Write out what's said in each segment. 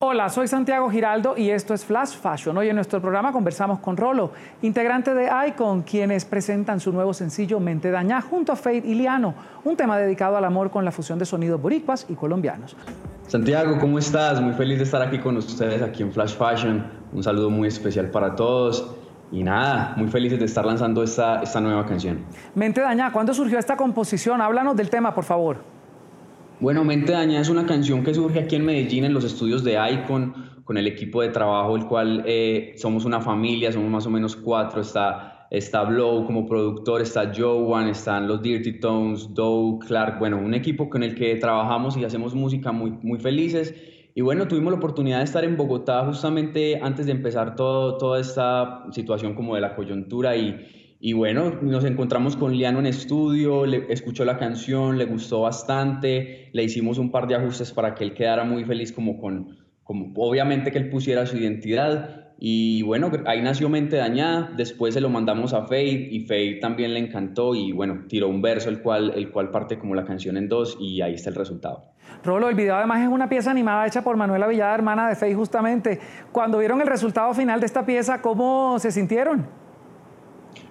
Hola, soy Santiago Giraldo y esto es Flash Fashion. Hoy en nuestro programa conversamos con Rolo, integrante de Icon, quienes presentan su nuevo sencillo Mente Dañá junto a Fade y Liano, un tema dedicado al amor con la fusión de sonidos boricuas y colombianos. Santiago, ¿cómo estás? Muy feliz de estar aquí con ustedes aquí en Flash Fashion. Un saludo muy especial para todos. Y nada, muy felices de estar lanzando esta, esta nueva canción. Mente Dañá, ¿cuándo surgió esta composición? Háblanos del tema, por favor. Bueno, Mente Dañada es una canción que surge aquí en Medellín en los estudios de Icon con el equipo de trabajo, el cual eh, somos una familia, somos más o menos cuatro. Está, está Blow como productor, está Joe están los Dirty Tones, Doe, Clark. Bueno, un equipo con el que trabajamos y hacemos música muy, muy felices. Y bueno, tuvimos la oportunidad de estar en Bogotá justamente antes de empezar todo, toda esta situación como de la coyuntura y, y bueno, nos encontramos con Liano en estudio, le, escuchó la canción, le gustó bastante, le hicimos un par de ajustes para que él quedara muy feliz como con, como, obviamente que él pusiera su identidad. Y bueno, ahí nació Mente Dañada, después se lo mandamos a Fade y Fade también le encantó y bueno, tiró un verso el cual, el cual parte como la canción en dos y ahí está el resultado. Rolo, el video además es una pieza animada hecha por Manuela Villada, hermana de Fade justamente. Cuando vieron el resultado final de esta pieza, ¿cómo se sintieron?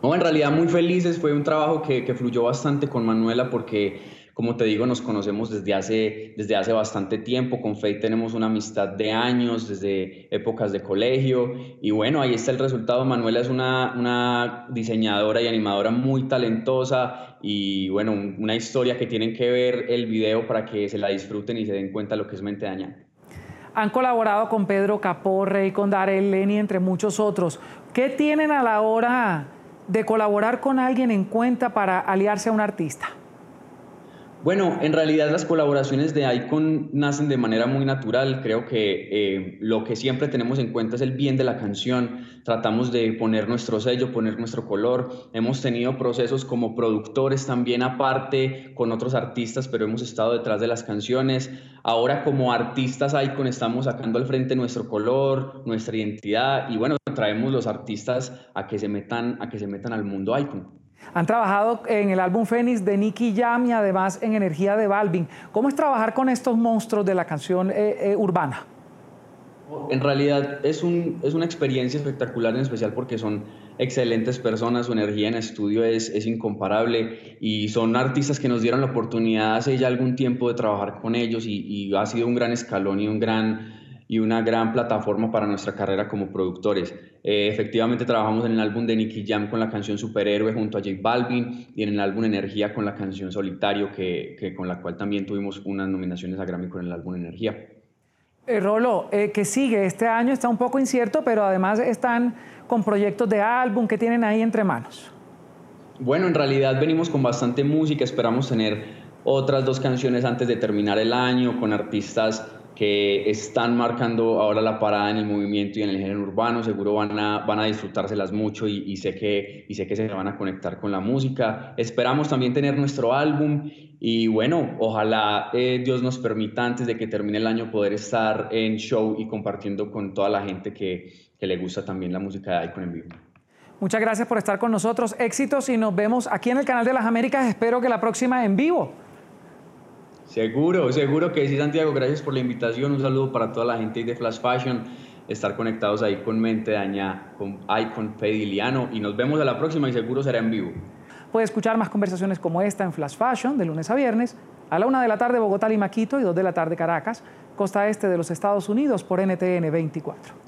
No, en realidad muy felices, fue un trabajo que, que, fluyó bastante con Manuela porque, como te digo, nos conocemos desde hace, desde hace bastante tiempo, con Faye tenemos una amistad de años, desde épocas de colegio, y bueno, ahí está el resultado, Manuela es una, una diseñadora y animadora muy talentosa y bueno, una historia que tienen que ver el video para que se la disfruten y se den cuenta lo que es Mente Dañada. Han colaborado con Pedro Caporre y con Darel Leni, entre muchos otros. ¿Qué tienen a la hora de colaborar con alguien en cuenta para aliarse a un artista? Bueno, en realidad las colaboraciones de Icon nacen de manera muy natural. Creo que eh, lo que siempre tenemos en cuenta es el bien de la canción. Tratamos de poner nuestro sello, poner nuestro color. Hemos tenido procesos como productores también aparte con otros artistas, pero hemos estado detrás de las canciones. Ahora como artistas Icon estamos sacando al frente nuestro color, nuestra identidad y bueno, traemos los artistas a que se metan, a que se metan al mundo Icon. Han trabajado en el álbum Fénix de Nicky Jam y además en Energía de Balvin. ¿Cómo es trabajar con estos monstruos de la canción eh, eh, urbana? En realidad es, un, es una experiencia espectacular, en especial porque son excelentes personas, su energía en estudio es, es incomparable y son artistas que nos dieron la oportunidad hace ya algún tiempo de trabajar con ellos y, y ha sido un gran escalón y un gran y una gran plataforma para nuestra carrera como productores. Eh, efectivamente trabajamos en el álbum de Nicky Jam con la canción Superhéroe junto a J Balvin y en el álbum Energía con la canción Solitario, que, con la cual también tuvimos unas nominaciones a Grammy con el álbum Energía. Eh, Rolo, eh, que sigue este año está un poco incierto, pero además están con proyectos de álbum que tienen ahí entre manos. Bueno, en realidad venimos con bastante música, esperamos tener otras dos canciones antes de terminar el año con artistas que están marcando ahora la parada en el movimiento y en el género urbano, seguro van a, van a disfrutárselas mucho y, sé que, y sé que se van a conectar con la música. Esperamos también tener nuestro álbum y bueno, ojalá eh, Dios nos permita antes de que termine el año poder estar en show y compartiendo con toda la gente que, que le gusta también la música de Icon en vivo. Muchas gracias por estar con nosotros. Éxitos y nos vemos aquí en el canal de las Américas. Espero que la próxima en vivo. Seguro, seguro que sí, Santiago. Gracias por la invitación. Un saludo para toda la gente de Flash Fashion. Estar conectados ahí con Mente Daña, con Icon Pediliano. Y nos vemos a la próxima y seguro será en vivo. Puede escuchar más conversaciones como esta en Flash Fashion de lunes a viernes a la una de la tarde Bogotá, Lima, Quito y dos de la tarde Caracas, costa este de los Estados Unidos por NTN 24.